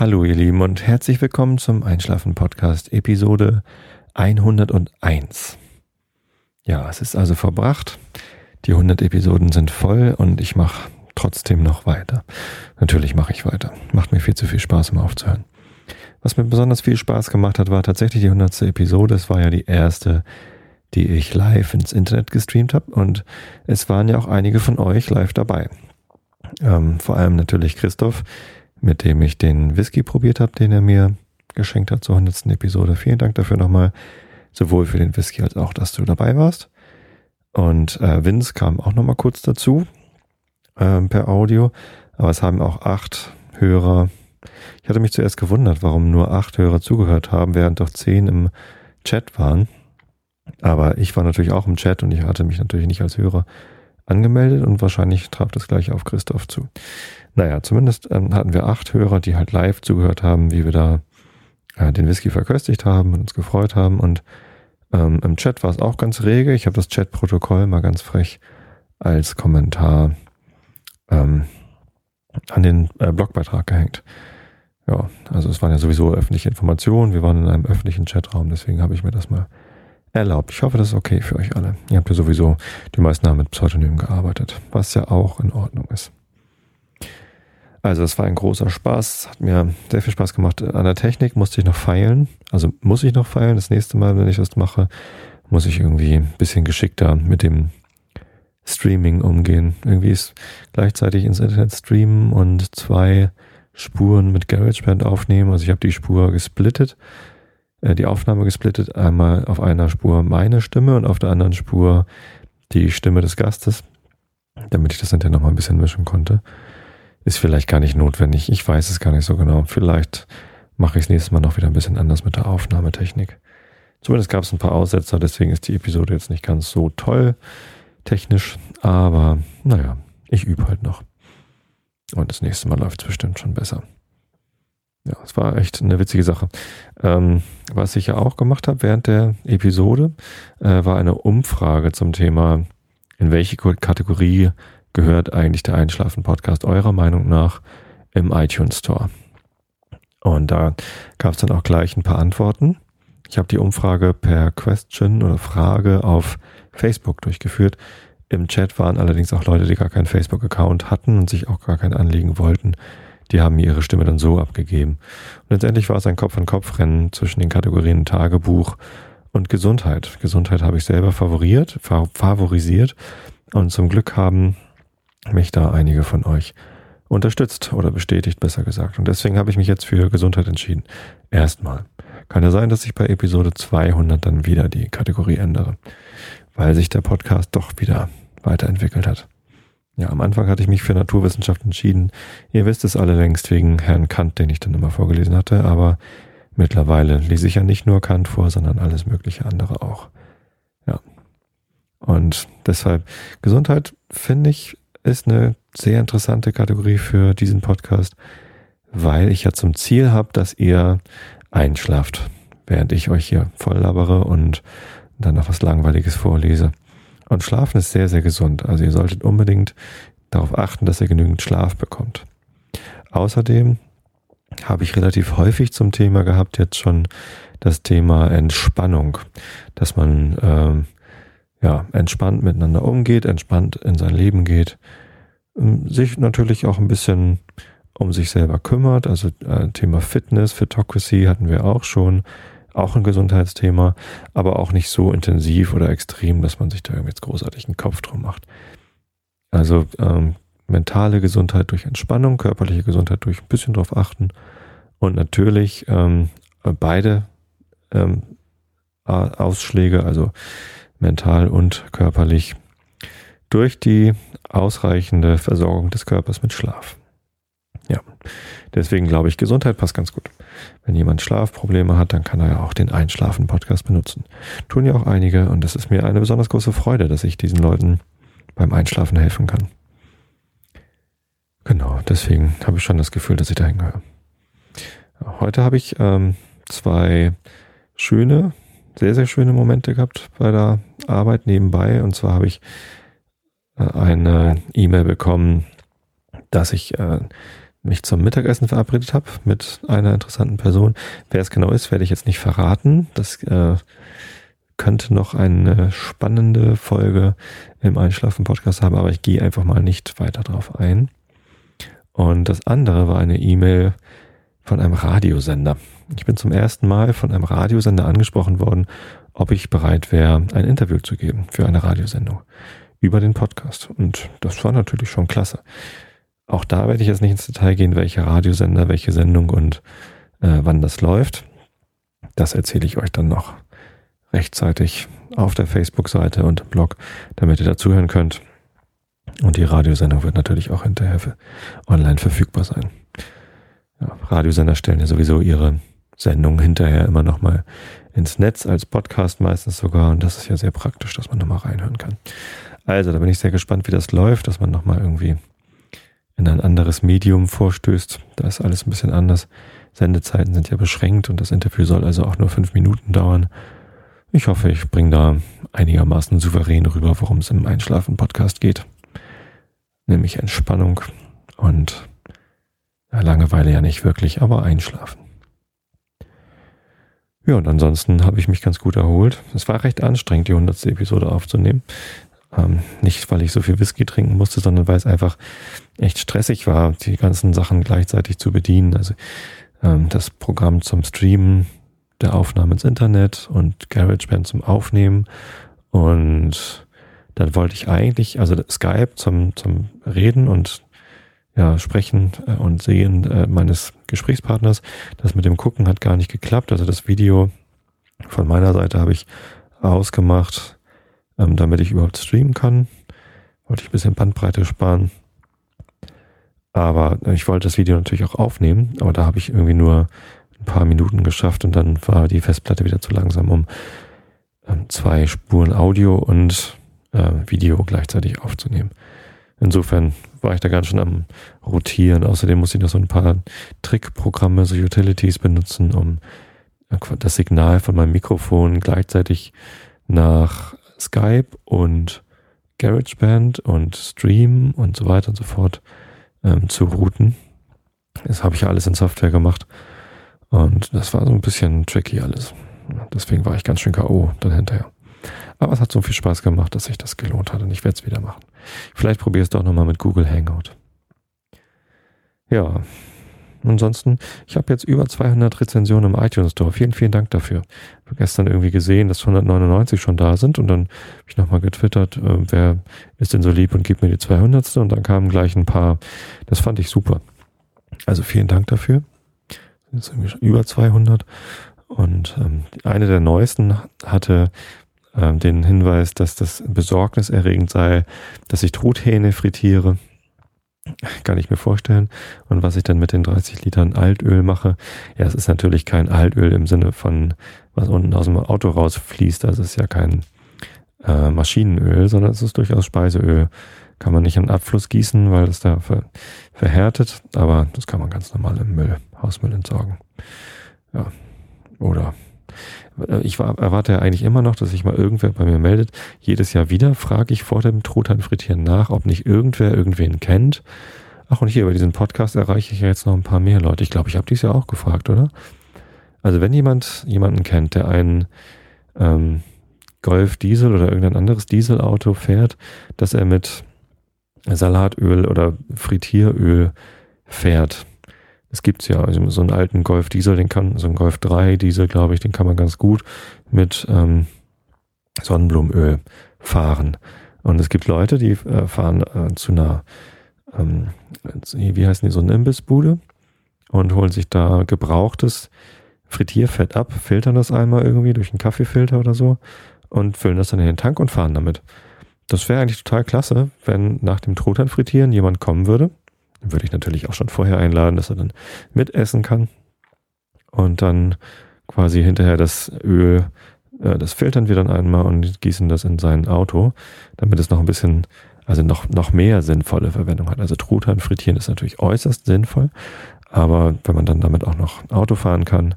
Hallo ihr Lieben und herzlich willkommen zum Einschlafen Podcast Episode 101. Ja, es ist also verbracht. Die 100 Episoden sind voll und ich mache trotzdem noch weiter. Natürlich mache ich weiter. Macht mir viel zu viel Spaß, um aufzuhören. Was mir besonders viel Spaß gemacht hat, war tatsächlich die 100. Episode. Es war ja die erste, die ich live ins Internet gestreamt habe und es waren ja auch einige von euch live dabei. Ähm, vor allem natürlich Christoph, mit dem ich den Whisky probiert habe, den er mir geschenkt hat zur 100. Episode. Vielen Dank dafür nochmal, sowohl für den Whisky als auch, dass du dabei warst. Und äh, Vince kam auch nochmal kurz dazu ähm, per Audio, aber es haben auch acht Hörer ich hatte mich zuerst gewundert, warum nur acht Hörer zugehört haben, während doch zehn im Chat waren. Aber ich war natürlich auch im Chat und ich hatte mich natürlich nicht als Hörer angemeldet und wahrscheinlich traf das gleich auf Christoph zu. Naja, zumindest ähm, hatten wir acht Hörer, die halt live zugehört haben, wie wir da äh, den Whisky verköstigt haben und uns gefreut haben. Und ähm, im Chat war es auch ganz rege. Ich habe das Chatprotokoll mal ganz frech als Kommentar ähm, an den äh, Blogbeitrag gehängt. Ja, also es waren ja sowieso öffentliche Informationen. Wir waren in einem öffentlichen Chatraum, deswegen habe ich mir das mal erlaubt. Ich hoffe, das ist okay für euch alle. Ihr habt ja sowieso, die meisten haben mit Pseudonymen gearbeitet, was ja auch in Ordnung ist. Also es war ein großer Spaß, hat mir sehr viel Spaß gemacht. An der Technik musste ich noch feilen, also muss ich noch feilen. Das nächste Mal, wenn ich das mache, muss ich irgendwie ein bisschen geschickter mit dem Streaming umgehen. Irgendwie ist gleichzeitig ins Internet streamen und zwei Spuren mit GarageBand aufnehmen. Also ich habe die Spur gesplittet, äh, die Aufnahme gesplittet. Einmal auf einer Spur meine Stimme und auf der anderen Spur die Stimme des Gastes, damit ich das hinterher nochmal ein bisschen mischen konnte. Ist vielleicht gar nicht notwendig. Ich weiß es gar nicht so genau. Vielleicht mache ich es nächstes Mal noch wieder ein bisschen anders mit der Aufnahmetechnik. Zumindest gab es ein paar Aussetzer, deswegen ist die Episode jetzt nicht ganz so toll technisch, aber naja, ich übe halt noch. Und das nächste Mal läuft es bestimmt schon besser. Ja, es war echt eine witzige Sache. Ähm, was ich ja auch gemacht habe während der Episode, äh, war eine Umfrage zum Thema, in welche Kategorie gehört eigentlich der Einschlafen-Podcast eurer Meinung nach im iTunes Store. Und da gab es dann auch gleich ein paar Antworten. Ich habe die Umfrage per Question oder Frage auf Facebook durchgeführt. Im Chat waren allerdings auch Leute, die gar keinen Facebook-Account hatten und sich auch gar kein Anliegen wollten. Die haben mir ihre Stimme dann so abgegeben. Und letztendlich war es ein Kopf-an-Kopf-Rennen zwischen den Kategorien Tagebuch und Gesundheit. Gesundheit habe ich selber favoriert, favorisiert. Und zum Glück haben mich da einige von euch unterstützt oder bestätigt, besser gesagt. Und deswegen habe ich mich jetzt für Gesundheit entschieden. Erstmal. Kann ja sein, dass ich bei Episode 200 dann wieder die Kategorie ändere, weil sich der Podcast doch wieder weiterentwickelt hat. Ja, am Anfang hatte ich mich für Naturwissenschaft entschieden. Ihr wisst es alle längst wegen Herrn Kant, den ich dann immer vorgelesen hatte, aber mittlerweile lese ich ja nicht nur Kant vor, sondern alles mögliche andere auch. Ja. Und deshalb Gesundheit finde ich ist eine sehr interessante Kategorie für diesen Podcast, weil ich ja zum Ziel habe, dass ihr einschlaft, während ich euch hier voll labere und dann noch was Langweiliges vorlese. Und Schlafen ist sehr, sehr gesund. Also ihr solltet unbedingt darauf achten, dass ihr genügend Schlaf bekommt. Außerdem habe ich relativ häufig zum Thema gehabt jetzt schon das Thema Entspannung, dass man ähm, ja entspannt miteinander umgeht, entspannt in sein Leben geht, ähm, sich natürlich auch ein bisschen um sich selber kümmert. Also äh, Thema Fitness, Fitocracy hatten wir auch schon. Auch ein Gesundheitsthema, aber auch nicht so intensiv oder extrem, dass man sich da jetzt großartig einen Kopf drum macht. Also ähm, mentale Gesundheit durch Entspannung, körperliche Gesundheit durch ein bisschen drauf achten und natürlich ähm, beide ähm, Ausschläge, also mental und körperlich, durch die ausreichende Versorgung des Körpers mit Schlaf. Ja, deswegen glaube ich, Gesundheit passt ganz gut. Wenn jemand Schlafprobleme hat, dann kann er ja auch den Einschlafen-Podcast benutzen. Tun ja auch einige und das ist mir eine besonders große Freude, dass ich diesen Leuten beim Einschlafen helfen kann. Genau, deswegen habe ich schon das Gefühl, dass ich da hingehöre. Heute habe ich ähm, zwei schöne, sehr, sehr schöne Momente gehabt bei der Arbeit nebenbei. Und zwar habe ich äh, eine E-Mail bekommen, dass ich äh, mich zum Mittagessen verabredet habe mit einer interessanten Person. Wer es genau ist, werde ich jetzt nicht verraten. Das äh, könnte noch eine spannende Folge im Einschlafen-Podcast haben, aber ich gehe einfach mal nicht weiter drauf ein. Und das andere war eine E-Mail von einem Radiosender. Ich bin zum ersten Mal von einem Radiosender angesprochen worden, ob ich bereit wäre, ein Interview zu geben für eine Radiosendung über den Podcast. Und das war natürlich schon klasse. Auch da werde ich jetzt nicht ins Detail gehen, welcher Radiosender, welche Sendung und äh, wann das läuft. Das erzähle ich euch dann noch rechtzeitig auf der Facebook-Seite und im Blog, damit ihr dazuhören könnt. Und die Radiosendung wird natürlich auch hinterher online verfügbar sein. Ja, Radiosender stellen ja sowieso ihre Sendung hinterher immer nochmal ins Netz als Podcast meistens sogar. Und das ist ja sehr praktisch, dass man nochmal reinhören kann. Also, da bin ich sehr gespannt, wie das läuft, dass man nochmal irgendwie in ein anderes Medium vorstößt. Da ist alles ein bisschen anders. Sendezeiten sind ja beschränkt und das Interview soll also auch nur fünf Minuten dauern. Ich hoffe, ich bringe da einigermaßen souverän rüber, worum es im Einschlafen-Podcast geht. Nämlich Entspannung und Langeweile ja nicht wirklich, aber Einschlafen. Ja, und ansonsten habe ich mich ganz gut erholt. Es war recht anstrengend, die 100. Episode aufzunehmen. Ähm, nicht, weil ich so viel Whisky trinken musste, sondern weil es einfach echt stressig war, die ganzen Sachen gleichzeitig zu bedienen. Also ähm, das Programm zum Streamen, der Aufnahme ins Internet und GarageBand zum Aufnehmen. Und dann wollte ich eigentlich, also Skype zum, zum Reden und ja, Sprechen äh, und Sehen äh, meines Gesprächspartners. Das mit dem Gucken hat gar nicht geklappt. Also das Video von meiner Seite habe ich ausgemacht, ähm, damit ich überhaupt streamen kann. Wollte ich ein bisschen Bandbreite sparen. Aber ich wollte das Video natürlich auch aufnehmen, aber da habe ich irgendwie nur ein paar Minuten geschafft und dann war die Festplatte wieder zu langsam, um ähm, zwei Spuren Audio und äh, Video gleichzeitig aufzunehmen. Insofern war ich da ganz schön am Rotieren. Außerdem muss ich noch so ein paar Trickprogramme, so Utilities benutzen, um äh, das Signal von meinem Mikrofon gleichzeitig nach Skype und GarageBand und Stream und so weiter und so fort ähm, zu routen. Das habe ich ja alles in Software gemacht. Und das war so ein bisschen tricky alles. Deswegen war ich ganz schön K.O. dann hinterher. Aber es hat so viel Spaß gemacht, dass sich das gelohnt hat und ich werde es wieder machen. Vielleicht probiere es doch nochmal mit Google Hangout. Ja, ansonsten, ich habe jetzt über 200 Rezensionen im iTunes Store. Vielen, vielen Dank dafür. Ich habe gestern irgendwie gesehen, dass 199 schon da sind und dann habe ich nochmal getwittert, äh, wer ist denn so lieb und gibt mir die 200. Und dann kamen gleich ein paar. Das fand ich super. Also vielen Dank dafür. Jetzt irgendwie über 200. Und ähm, eine der neuesten hatte ähm, den Hinweis, dass das besorgniserregend sei, dass ich Truthähne frittiere. Kann ich mir vorstellen. Und was ich dann mit den 30 Litern Altöl mache, ja, es ist natürlich kein Altöl im Sinne von, was unten aus dem Auto rausfließt. Das ist ja kein äh, Maschinenöl, sondern es ist durchaus Speiseöl. Kann man nicht in Abfluss gießen, weil das da ver verhärtet, aber das kann man ganz normal im Müll, Hausmüll entsorgen. Ja. Oder äh, ich erwarte ja eigentlich immer noch, dass sich mal irgendwer bei mir meldet. Jedes Jahr wieder frage ich vor dem Truthahn-Frittieren nach, ob nicht irgendwer irgendwen kennt. Ach, und hier über diesen Podcast erreiche ich ja jetzt noch ein paar mehr Leute. Ich glaube, ich habe dies ja auch gefragt, oder? Also wenn jemand jemanden kennt, der einen ähm, Golf Diesel oder irgendein anderes Dieselauto fährt, dass er mit Salatöl oder Frittieröl fährt, es gibt's ja, also so einen alten Golf Diesel, den kann, so einen Golf 3 Diesel, glaube ich, den kann man ganz gut mit ähm, Sonnenblumenöl fahren. Und es gibt Leute, die äh, fahren äh, zu einer, ähm, wie heißen die, so eine Imbissbude und holen sich da gebrauchtes Frittierfett ab, filtern das einmal irgendwie durch einen Kaffeefilter oder so und füllen das dann in den Tank und fahren damit. Das wäre eigentlich total klasse, wenn nach dem Truthahn frittieren jemand kommen würde würde ich natürlich auch schon vorher einladen, dass er dann mitessen kann. Und dann quasi hinterher das Öl, äh, das filtern wir dann einmal und gießen das in sein Auto, damit es noch ein bisschen, also noch, noch mehr sinnvolle Verwendung hat. Also Truthahn frittieren ist natürlich äußerst sinnvoll, aber wenn man dann damit auch noch Auto fahren kann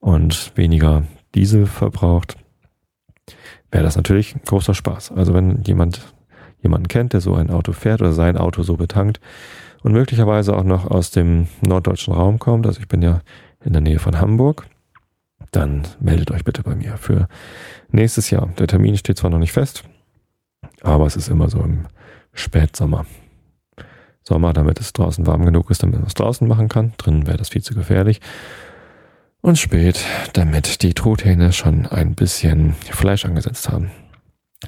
und weniger Diesel verbraucht, wäre das natürlich großer Spaß. Also wenn jemand jemanden kennt, der so ein Auto fährt oder sein Auto so betankt und möglicherweise auch noch aus dem norddeutschen Raum kommt, also ich bin ja in der Nähe von Hamburg, dann meldet euch bitte bei mir für nächstes Jahr. Der Termin steht zwar noch nicht fest, aber es ist immer so im Spätsommer. Sommer, damit es draußen warm genug ist, damit man es draußen machen kann. Drinnen wäre das viel zu gefährlich. Und spät, damit die Truthähne schon ein bisschen Fleisch angesetzt haben.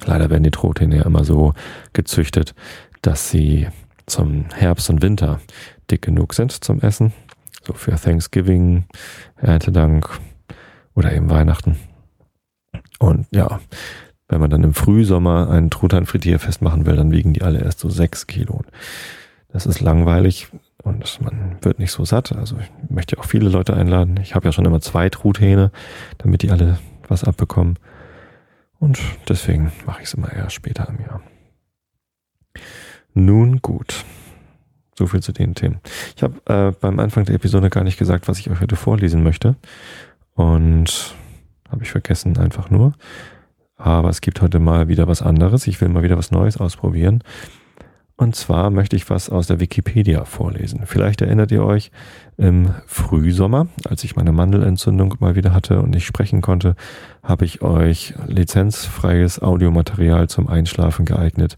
Leider werden die Truthähne ja immer so gezüchtet, dass sie zum Herbst und Winter dick genug sind zum Essen. So für Thanksgiving, Erntedank oder eben Weihnachten. Und ja, wenn man dann im Frühsommer ein Truthahn-Frittierfest machen will, dann wiegen die alle erst so sechs Kilo. Das ist langweilig und man wird nicht so satt. Also ich möchte auch viele Leute einladen. Ich habe ja schon immer zwei Truthähne, damit die alle was abbekommen. Und deswegen mache ich es immer eher später im Jahr. Nun gut. So viel zu den Themen. Ich habe äh, beim Anfang der Episode gar nicht gesagt, was ich euch heute vorlesen möchte. Und habe ich vergessen einfach nur. Aber es gibt heute mal wieder was anderes. Ich will mal wieder was Neues ausprobieren. Und zwar möchte ich was aus der Wikipedia vorlesen. Vielleicht erinnert ihr euch, im Frühsommer, als ich meine Mandelentzündung mal wieder hatte und nicht sprechen konnte, habe ich euch lizenzfreies Audiomaterial zum Einschlafen geeignet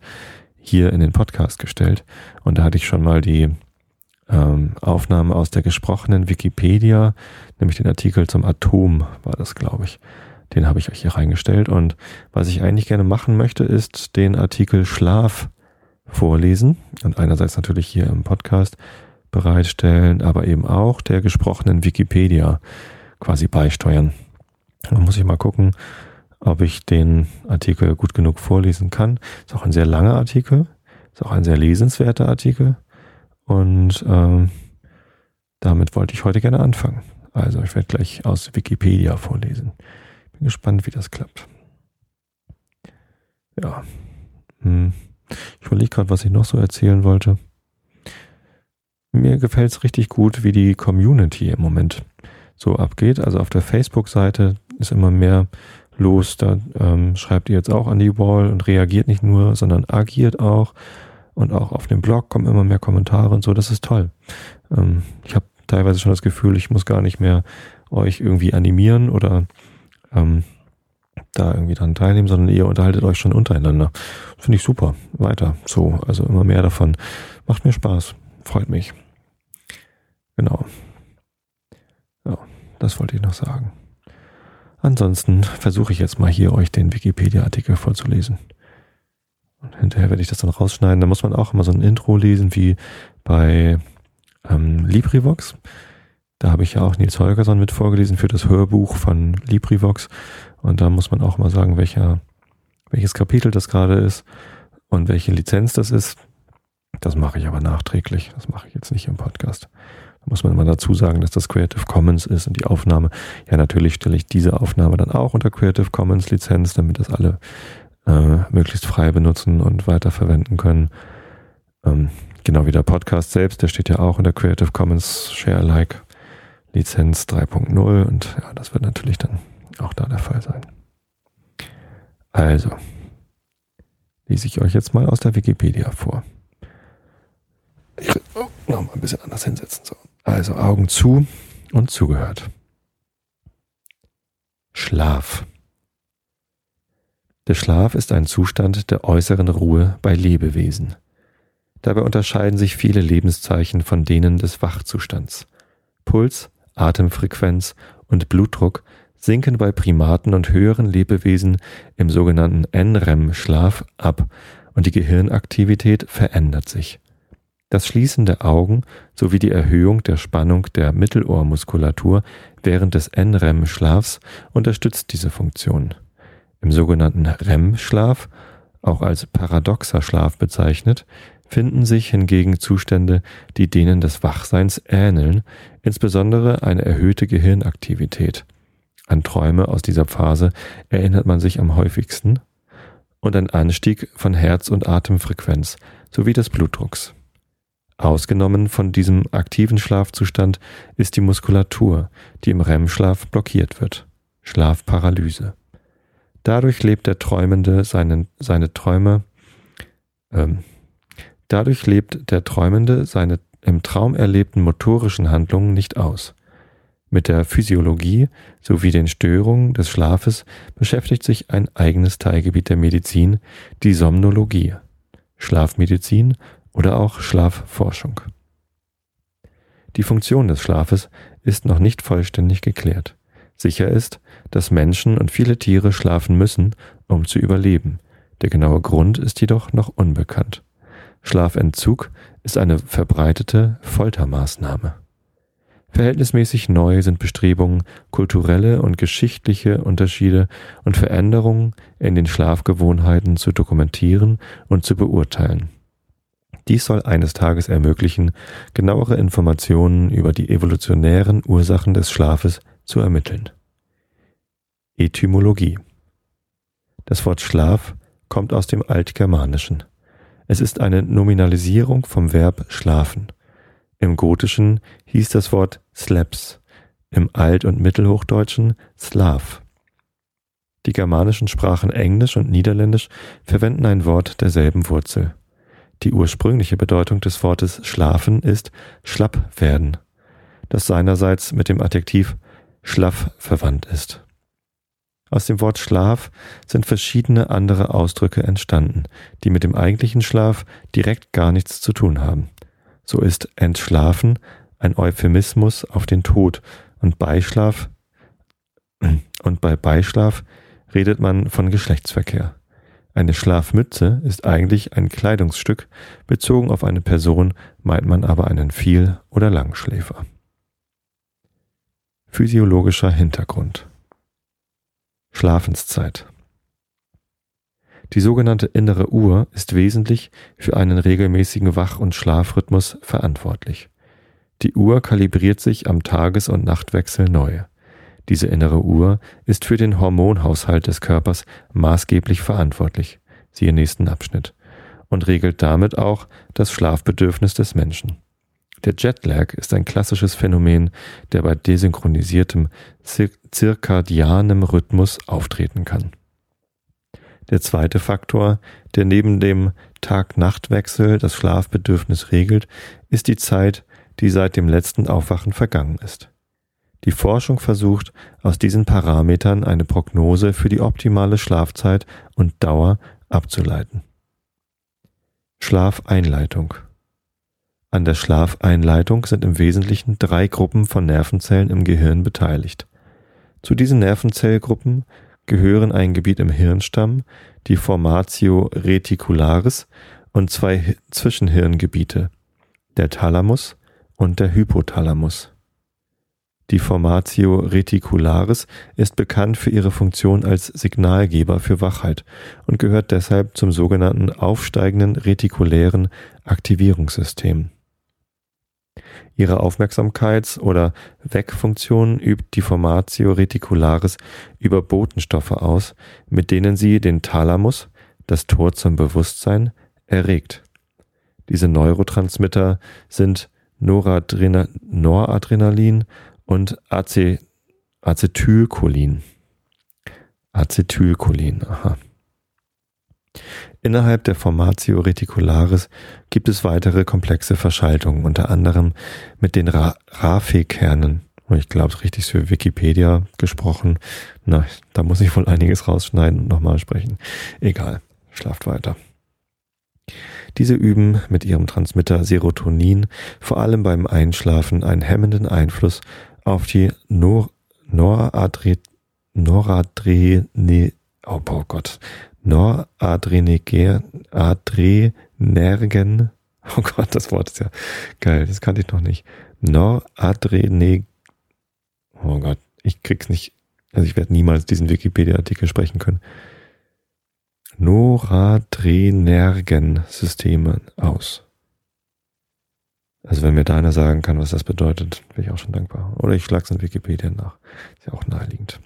hier in den Podcast gestellt. Und da hatte ich schon mal die ähm, Aufnahme aus der gesprochenen Wikipedia, nämlich den Artikel zum Atom war das, glaube ich. Den habe ich euch hier reingestellt. Und was ich eigentlich gerne machen möchte, ist den Artikel Schlaf vorlesen und einerseits natürlich hier im Podcast bereitstellen, aber eben auch der gesprochenen Wikipedia quasi beisteuern. Da muss ich mal gucken, ob ich den Artikel gut genug vorlesen kann. Ist auch ein sehr langer Artikel, ist auch ein sehr lesenswerter Artikel und ähm, damit wollte ich heute gerne anfangen. Also ich werde gleich aus Wikipedia vorlesen. Bin gespannt, wie das klappt. Ja. Hm. Ich überlege gerade, was ich noch so erzählen wollte. Mir gefällt es richtig gut, wie die Community im Moment so abgeht. Also auf der Facebook-Seite ist immer mehr los. Da ähm, schreibt ihr jetzt auch an die Wall und reagiert nicht nur, sondern agiert auch. Und auch auf dem Blog kommen immer mehr Kommentare und so. Das ist toll. Ähm, ich habe teilweise schon das Gefühl, ich muss gar nicht mehr euch irgendwie animieren oder ähm, da irgendwie dran teilnehmen, sondern ihr unterhaltet euch schon untereinander. Finde ich super. Weiter. So, also immer mehr davon. Macht mir Spaß. Freut mich. Genau. Ja, das wollte ich noch sagen. Ansonsten versuche ich jetzt mal hier euch den Wikipedia-Artikel vorzulesen. Und hinterher werde ich das dann rausschneiden. Da muss man auch immer so ein Intro lesen wie bei ähm, LibriVox. Da habe ich ja auch Nils Holgersson mit vorgelesen für das Hörbuch von LibriVox. Und da muss man auch mal sagen, welcher, welches Kapitel das gerade ist und welche Lizenz das ist. Das mache ich aber nachträglich. Das mache ich jetzt nicht im Podcast. Muss man immer dazu sagen, dass das Creative Commons ist und die Aufnahme. Ja, natürlich stelle ich diese Aufnahme dann auch unter Creative Commons Lizenz, damit das alle äh, möglichst frei benutzen und weiterverwenden können. Ähm, genau wie der Podcast selbst, der steht ja auch unter Creative Commons Share Alike Lizenz 3.0 und ja, das wird natürlich dann auch da der Fall sein. Also, lese ich euch jetzt mal aus der Wikipedia vor. Ich oh, noch mal ein bisschen anders hinsetzen. So. Also Augen zu und zugehört. Schlaf. Der Schlaf ist ein Zustand der äußeren Ruhe bei Lebewesen. Dabei unterscheiden sich viele Lebenszeichen von denen des Wachzustands. Puls, Atemfrequenz und Blutdruck sinken bei Primaten und höheren Lebewesen im sogenannten NREM-Schlaf ab und die Gehirnaktivität verändert sich. Das Schließen der Augen sowie die Erhöhung der Spannung der Mittelohrmuskulatur während des NREM-Schlafs unterstützt diese Funktion. Im sogenannten REM-Schlaf, auch als paradoxer Schlaf bezeichnet, finden sich hingegen Zustände, die denen des Wachseins ähneln, insbesondere eine erhöhte Gehirnaktivität. An Träume aus dieser Phase erinnert man sich am häufigsten und ein Anstieg von Herz- und Atemfrequenz sowie des Blutdrucks. Ausgenommen von diesem aktiven Schlafzustand ist die Muskulatur, die im REM-Schlaf blockiert wird. Schlafparalyse. Dadurch lebt der Träumende seinen, seine Träume, ähm, Dadurch lebt der Träumende seine im Traum erlebten motorischen Handlungen nicht aus. Mit der Physiologie sowie den Störungen des Schlafes beschäftigt sich ein eigenes Teilgebiet der Medizin, die Somnologie, Schlafmedizin oder auch Schlafforschung. Die Funktion des Schlafes ist noch nicht vollständig geklärt. Sicher ist, dass Menschen und viele Tiere schlafen müssen, um zu überleben. Der genaue Grund ist jedoch noch unbekannt. Schlafentzug ist eine verbreitete Foltermaßnahme. Verhältnismäßig neu sind Bestrebungen, kulturelle und geschichtliche Unterschiede und Veränderungen in den Schlafgewohnheiten zu dokumentieren und zu beurteilen. Dies soll eines Tages ermöglichen, genauere Informationen über die evolutionären Ursachen des Schlafes zu ermitteln. Etymologie Das Wort Schlaf kommt aus dem Altgermanischen. Es ist eine Nominalisierung vom Verb schlafen. Im Gotischen hieß das Wort slaps, im Alt- und Mittelhochdeutschen Slav. Die germanischen Sprachen Englisch und Niederländisch verwenden ein Wort derselben Wurzel. Die ursprüngliche Bedeutung des Wortes schlafen ist schlapp werden, das seinerseits mit dem Adjektiv schlaff verwandt ist. Aus dem Wort Schlaf sind verschiedene andere Ausdrücke entstanden, die mit dem eigentlichen Schlaf direkt gar nichts zu tun haben. So ist entschlafen ein Euphemismus auf den Tod und Beischlaf und bei Beischlaf redet man von Geschlechtsverkehr. Eine Schlafmütze ist eigentlich ein Kleidungsstück, bezogen auf eine Person meint man aber einen Viel- oder Langschläfer. Physiologischer Hintergrund Schlafenszeit. Die sogenannte innere Uhr ist wesentlich für einen regelmäßigen Wach- und Schlafrhythmus verantwortlich. Die Uhr kalibriert sich am Tages- und Nachtwechsel neu. Diese innere Uhr ist für den Hormonhaushalt des Körpers maßgeblich verantwortlich, siehe nächsten Abschnitt, und regelt damit auch das Schlafbedürfnis des Menschen. Der Jetlag ist ein klassisches Phänomen, der bei desynchronisiertem zir zirkadianem Rhythmus auftreten kann. Der zweite Faktor, der neben dem Tag-Nacht-Wechsel das Schlafbedürfnis regelt, ist die Zeit, die seit dem letzten Aufwachen vergangen ist. Die Forschung versucht, aus diesen Parametern eine Prognose für die optimale Schlafzeit und Dauer abzuleiten. Schlafeinleitung an der Schlafeinleitung sind im Wesentlichen drei Gruppen von Nervenzellen im Gehirn beteiligt. Zu diesen Nervenzellgruppen gehören ein Gebiet im Hirnstamm, die Formatio reticularis und zwei Zwischenhirngebiete, der Thalamus und der Hypothalamus. Die Formatio reticularis ist bekannt für ihre Funktion als Signalgeber für Wachheit und gehört deshalb zum sogenannten aufsteigenden retikulären Aktivierungssystem. Ihre Aufmerksamkeits- oder Wegfunktion übt die Formatio reticularis über Botenstoffe aus, mit denen sie den Thalamus, das Tor zum Bewusstsein, erregt. Diese Neurotransmitter sind Noradrena Noradrenalin und Ace Acetylcholin. Acetylcholin, aha. Innerhalb der Formatio reticularis gibt es weitere komplexe Verschaltungen, unter anderem mit den Ra Raphe-Kernen. Ich glaube, es richtig für Wikipedia gesprochen. Na, da muss ich wohl einiges rausschneiden und nochmal sprechen. Egal, schlaft weiter. Diese üben mit ihrem Transmitter Serotonin vor allem beim Einschlafen einen hemmenden Einfluss auf die Nor Noradre Noradrene oh, oh Gott Noradrenergen, oh Gott, das Wort ist ja geil, das kannte ich noch nicht. Noradrenergen, oh Gott, ich krieg's nicht, also ich werde niemals diesen Wikipedia-Artikel sprechen können. Noradrenergen-Systeme aus. Also wenn mir da einer sagen kann, was das bedeutet, wäre ich auch schon dankbar. Oder ich schlage es in Wikipedia nach. Ist ja auch naheliegend.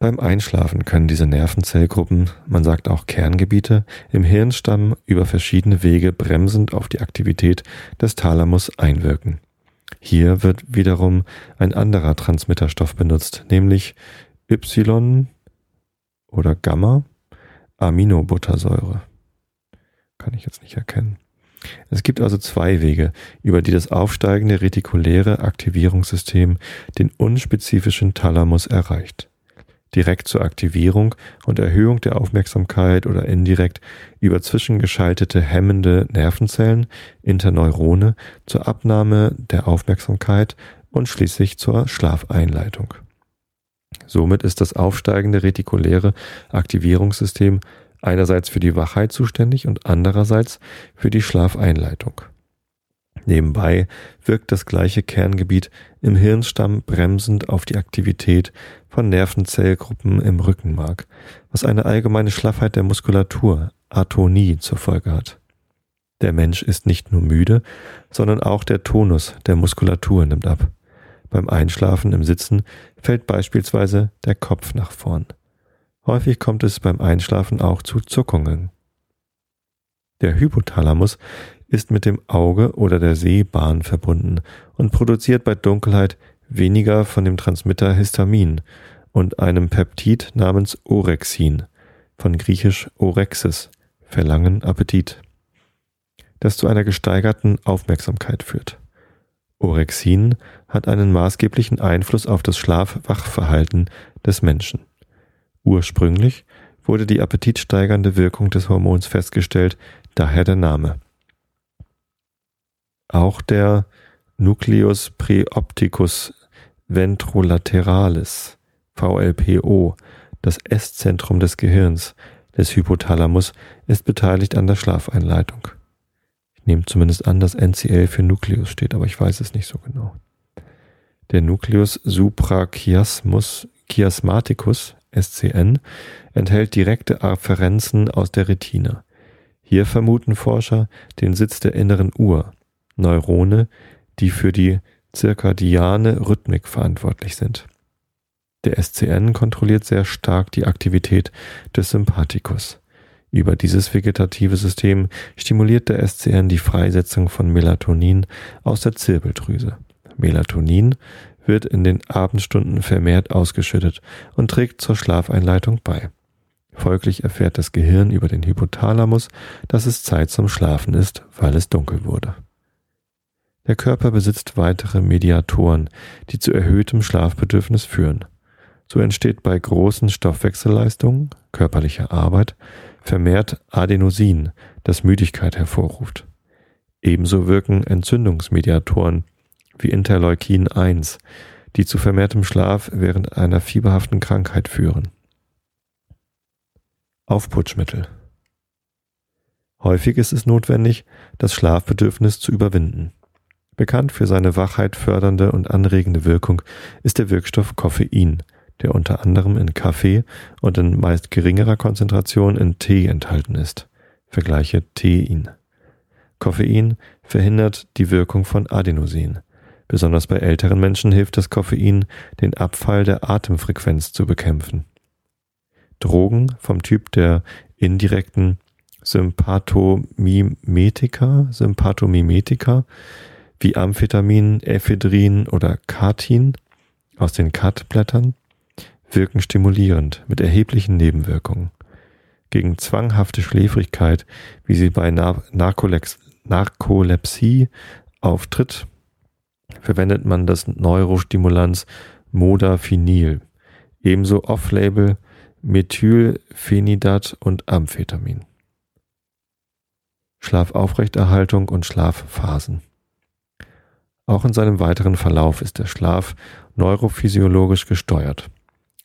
Beim Einschlafen können diese Nervenzellgruppen, man sagt auch Kerngebiete, im Hirnstamm über verschiedene Wege bremsend auf die Aktivität des Thalamus einwirken. Hier wird wiederum ein anderer Transmitterstoff benutzt, nämlich Y oder Gamma Aminobuttersäure. kann ich jetzt nicht erkennen. Es gibt also zwei Wege, über die das aufsteigende retikuläre Aktivierungssystem den unspezifischen Thalamus erreicht. Direkt zur Aktivierung und Erhöhung der Aufmerksamkeit oder indirekt über zwischengeschaltete hemmende Nervenzellen, Interneurone, zur Abnahme der Aufmerksamkeit und schließlich zur Schlafeinleitung. Somit ist das aufsteigende retikuläre Aktivierungssystem einerseits für die Wachheit zuständig und andererseits für die Schlafeinleitung. Nebenbei wirkt das gleiche Kerngebiet im Hirnstamm bremsend auf die Aktivität von Nervenzellgruppen im Rückenmark, was eine allgemeine Schlaffheit der Muskulatur, Atonie, zur Folge hat. Der Mensch ist nicht nur müde, sondern auch der Tonus der Muskulatur nimmt ab. Beim Einschlafen im Sitzen fällt beispielsweise der Kopf nach vorn. Häufig kommt es beim Einschlafen auch zu Zuckungen. Der Hypothalamus ist mit dem Auge oder der Sehbahn verbunden und produziert bei Dunkelheit weniger von dem Transmitter Histamin und einem Peptid namens Orexin, von griechisch Orexis, Verlangen, Appetit, das zu einer gesteigerten Aufmerksamkeit führt. Orexin hat einen maßgeblichen Einfluss auf das Schlaf-Wachverhalten des Menschen. Ursprünglich wurde die appetitsteigernde Wirkung des Hormons festgestellt, daher der Name. Auch der Nucleus preopticus ventrolateralis, VLPO, das S-Zentrum des Gehirns, des Hypothalamus, ist beteiligt an der Schlafeinleitung. Ich nehme zumindest an, dass NCL für Nucleus steht, aber ich weiß es nicht so genau. Der Nucleus suprachiasmus chiasmaticus SCN, enthält direkte Afferenzen aus der Retina. Hier vermuten Forscher den Sitz der inneren Uhr, Neurone, die für die zirkadiane Rhythmik verantwortlich sind. Der SCN kontrolliert sehr stark die Aktivität des Sympathikus. Über dieses vegetative System stimuliert der SCN die Freisetzung von Melatonin aus der Zirbeldrüse. Melatonin wird in den Abendstunden vermehrt ausgeschüttet und trägt zur Schlafeinleitung bei. Folglich erfährt das Gehirn über den Hypothalamus, dass es Zeit zum Schlafen ist, weil es dunkel wurde. Der Körper besitzt weitere Mediatoren, die zu erhöhtem Schlafbedürfnis führen. So entsteht bei großen Stoffwechselleistungen, körperlicher Arbeit, vermehrt Adenosin, das Müdigkeit hervorruft. Ebenso wirken Entzündungsmediatoren wie Interleukin 1, die zu vermehrtem Schlaf während einer fieberhaften Krankheit führen. Aufputschmittel. Häufig ist es notwendig, das Schlafbedürfnis zu überwinden. Bekannt für seine Wachheit fördernde und anregende Wirkung ist der Wirkstoff Koffein, der unter anderem in Kaffee und in meist geringerer Konzentration in Tee enthalten ist. Vergleiche Tein. Koffein verhindert die Wirkung von Adenosin. Besonders bei älteren Menschen hilft das Koffein, den Abfall der Atemfrequenz zu bekämpfen. Drogen vom Typ der indirekten Sympathomimetika, Sympathomimetika wie Amphetamin, Ephedrin oder Katin aus den Katblättern wirken stimulierend mit erheblichen Nebenwirkungen. Gegen zwanghafte Schläfrigkeit, wie sie bei Narkolepsie auftritt, verwendet man das Neurostimulans Modafinil, ebenso Off-Label Methylphenidat und Amphetamin. Schlafaufrechterhaltung und Schlafphasen. Auch in seinem weiteren Verlauf ist der Schlaf neurophysiologisch gesteuert.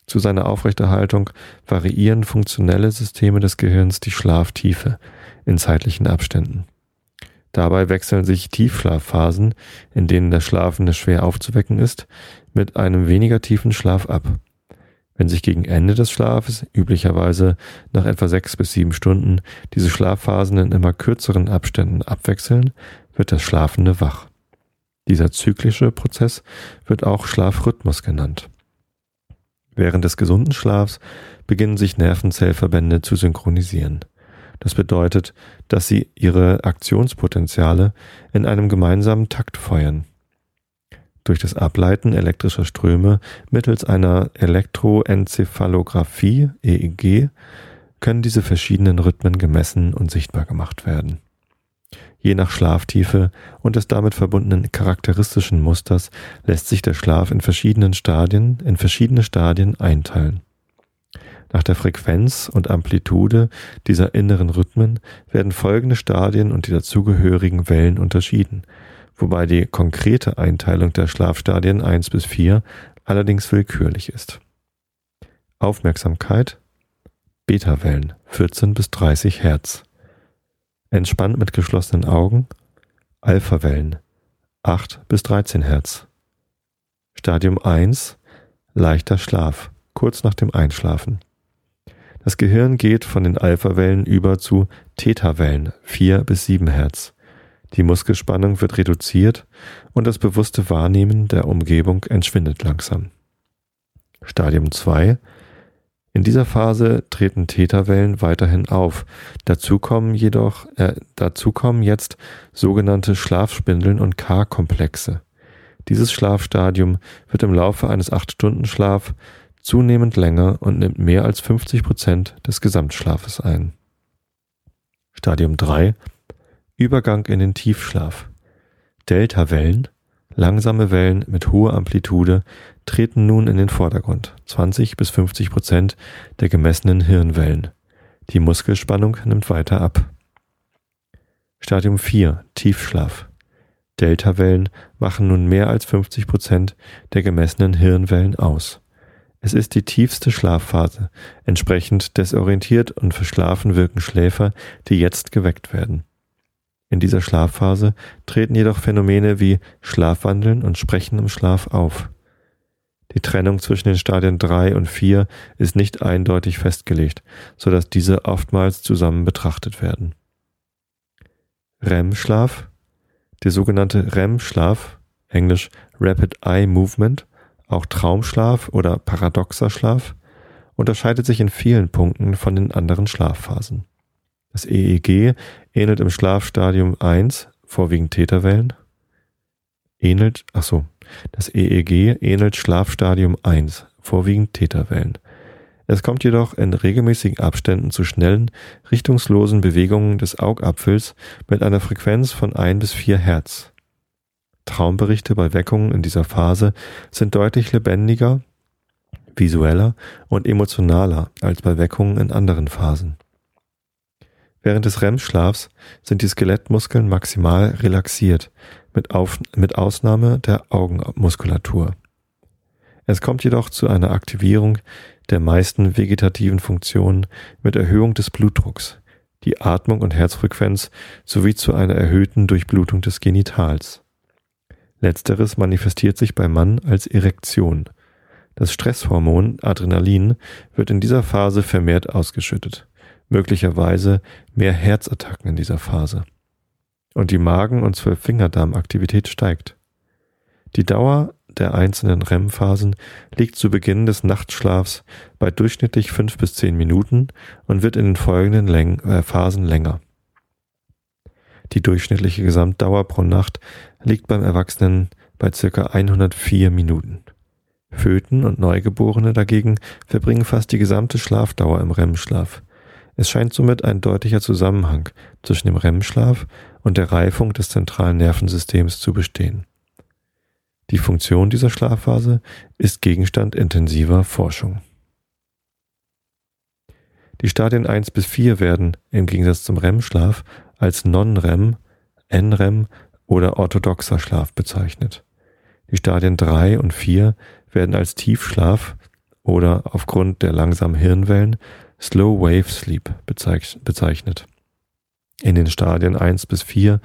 Zu seiner Aufrechterhaltung variieren funktionelle Systeme des Gehirns die Schlaftiefe in zeitlichen Abständen. Dabei wechseln sich Tiefschlafphasen, in denen der Schlafende schwer aufzuwecken ist, mit einem weniger tiefen Schlaf ab. Wenn sich gegen Ende des Schlafes, üblicherweise nach etwa sechs bis sieben Stunden, diese Schlafphasen in immer kürzeren Abständen abwechseln, wird der Schlafende wach. Dieser zyklische Prozess wird auch Schlafrhythmus genannt. Während des gesunden Schlafs beginnen sich Nervenzellverbände zu synchronisieren. Das bedeutet, dass sie ihre Aktionspotenziale in einem gemeinsamen Takt feuern. Durch das Ableiten elektrischer Ströme mittels einer Elektroenzephalographie EEG können diese verschiedenen Rhythmen gemessen und sichtbar gemacht werden. Je nach Schlaftiefe und des damit verbundenen charakteristischen Musters lässt sich der Schlaf in verschiedenen Stadien, in verschiedene Stadien einteilen. Nach der Frequenz und Amplitude dieser inneren Rhythmen werden folgende Stadien und die dazugehörigen Wellen unterschieden, wobei die konkrete Einteilung der Schlafstadien 1 bis 4 allerdings willkürlich ist. Aufmerksamkeit Beta-Wellen 14 bis 30 Hertz. Entspannt mit geschlossenen Augen Alpha-Wellen 8 bis 13 Hertz. Stadium 1 leichter Schlaf kurz nach dem Einschlafen. Das Gehirn geht von den Alpha-Wellen über zu Theta-Wellen 4 bis 7 Hertz. Die Muskelspannung wird reduziert und das bewusste Wahrnehmen der Umgebung entschwindet langsam. Stadium 2 in dieser Phase treten Theta-Wellen weiterhin auf. Dazu kommen jedoch, äh, dazu kommen jetzt sogenannte Schlafspindeln und K-Komplexe. Dieses Schlafstadium wird im Laufe eines 8-Stunden-Schlaf zunehmend länger und nimmt mehr als 50 Prozent des Gesamtschlafes ein. Stadium 3 Übergang in den Tiefschlaf. Delta-Wellen, langsame Wellen mit hoher Amplitude, treten nun in den Vordergrund. 20 bis 50 Prozent der gemessenen Hirnwellen. Die Muskelspannung nimmt weiter ab. Stadium 4 Tiefschlaf. Delta-Wellen machen nun mehr als 50 Prozent der gemessenen Hirnwellen aus. Es ist die tiefste Schlafphase. Entsprechend desorientiert und verschlafen wirken Schläfer, die jetzt geweckt werden. In dieser Schlafphase treten jedoch Phänomene wie Schlafwandeln und Sprechen im Schlaf auf. Die Trennung zwischen den Stadien 3 und 4 ist nicht eindeutig festgelegt, so dass diese oftmals zusammen betrachtet werden. REM-Schlaf, der sogenannte REM-Schlaf, englisch Rapid Eye Movement, auch Traumschlaf oder paradoxer Schlaf, unterscheidet sich in vielen Punkten von den anderen Schlafphasen. Das EEG ähnelt im Schlafstadium 1 vorwiegend Täterwellen, ähnelt, ach so, das EEG ähnelt Schlafstadium 1 vorwiegend Täterwellen. Es kommt jedoch in regelmäßigen Abständen zu schnellen, richtungslosen Bewegungen des Augapfels mit einer Frequenz von 1 bis 4 Hertz. Traumberichte bei Weckungen in dieser Phase sind deutlich lebendiger, visueller und emotionaler als bei Weckungen in anderen Phasen. Während des REM-Schlafs sind die Skelettmuskeln maximal relaxiert, mit, Auf mit Ausnahme der Augenmuskulatur. Es kommt jedoch zu einer Aktivierung der meisten vegetativen Funktionen mit Erhöhung des Blutdrucks, die Atmung und Herzfrequenz sowie zu einer erhöhten Durchblutung des Genitals. Letzteres manifestiert sich beim Mann als Erektion. Das Stresshormon Adrenalin wird in dieser Phase vermehrt ausgeschüttet, möglicherweise mehr Herzattacken in dieser Phase. Und die Magen- und Zwölffingerdarmaktivität steigt. Die Dauer der einzelnen REM-Phasen liegt zu Beginn des Nachtschlafs bei durchschnittlich fünf bis zehn Minuten und wird in den folgenden Läng äh, Phasen länger. Die durchschnittliche Gesamtdauer pro Nacht liegt beim Erwachsenen bei circa 104 Minuten. Föten und Neugeborene dagegen verbringen fast die gesamte Schlafdauer im REM-Schlaf. Es scheint somit ein deutlicher Zusammenhang zwischen dem REM-Schlaf und der Reifung des zentralen Nervensystems zu bestehen. Die Funktion dieser Schlafphase ist Gegenstand intensiver Forschung. Die Stadien 1 bis 4 werden, im Gegensatz zum REM-Schlaf, als Non-REM, NREM oder orthodoxer Schlaf bezeichnet. Die Stadien 3 und 4 werden als Tiefschlaf oder aufgrund der langsamen Hirnwellen Slow Wave Sleep bezeichnet. In den Stadien 1 bis 4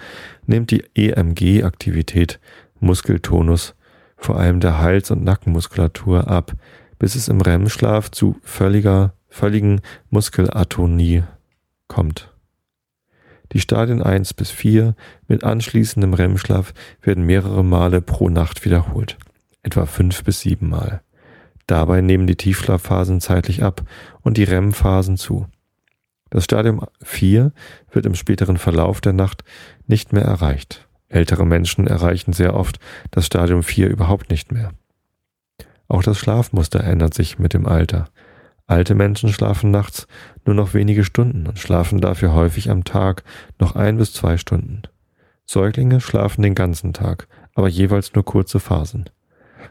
nimmt die EMG-Aktivität, Muskeltonus, vor allem der Hals- und Nackenmuskulatur ab, bis es im REM-Schlaf zu völliger, völligen Muskelatonie kommt. Die Stadien 1 bis 4 mit anschließendem REM-Schlaf werden mehrere Male pro Nacht wiederholt, etwa fünf bis sieben Mal. Dabei nehmen die Tiefschlafphasen zeitlich ab und die REM-Phasen zu. Das Stadium 4 wird im späteren Verlauf der Nacht nicht mehr erreicht. Ältere Menschen erreichen sehr oft das Stadium 4 überhaupt nicht mehr. Auch das Schlafmuster ändert sich mit dem Alter. Alte Menschen schlafen nachts nur noch wenige Stunden und schlafen dafür häufig am Tag noch ein bis zwei Stunden. Säuglinge schlafen den ganzen Tag, aber jeweils nur kurze Phasen.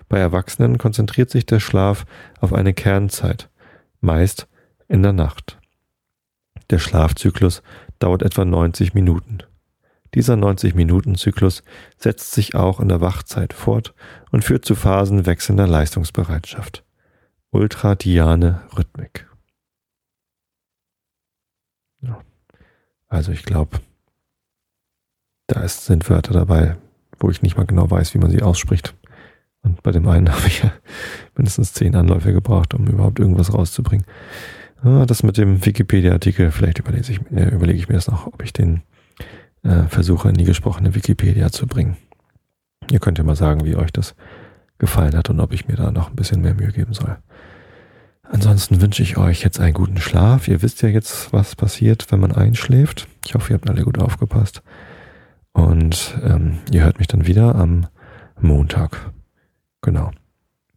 Bei Erwachsenen konzentriert sich der Schlaf auf eine Kernzeit, meist in der Nacht. Der Schlafzyklus dauert etwa 90 Minuten. Dieser 90-Minuten-Zyklus setzt sich auch in der Wachzeit fort und führt zu Phasen wechselnder Leistungsbereitschaft. Ultradiane Rhythmik. Ja. Also ich glaube, da sind Wörter dabei, wo ich nicht mal genau weiß, wie man sie ausspricht. Und bei dem einen habe ich ja mindestens zehn Anläufe gebraucht, um überhaupt irgendwas rauszubringen. Das mit dem Wikipedia-Artikel, vielleicht überlege ich, äh, überlege ich mir das noch, ob ich den äh, versuche, in die gesprochene Wikipedia zu bringen. Ihr könnt ja mal sagen, wie euch das gefallen hat und ob ich mir da noch ein bisschen mehr Mühe geben soll. Ansonsten wünsche ich euch jetzt einen guten Schlaf. Ihr wisst ja jetzt, was passiert, wenn man einschläft. Ich hoffe, ihr habt alle gut aufgepasst. Und ähm, ihr hört mich dann wieder am Montag. Genau.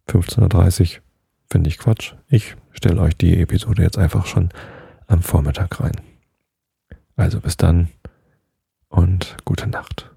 15.30 Uhr finde ich Quatsch. Ich stelle euch die Episode jetzt einfach schon am Vormittag rein. Also bis dann und gute Nacht.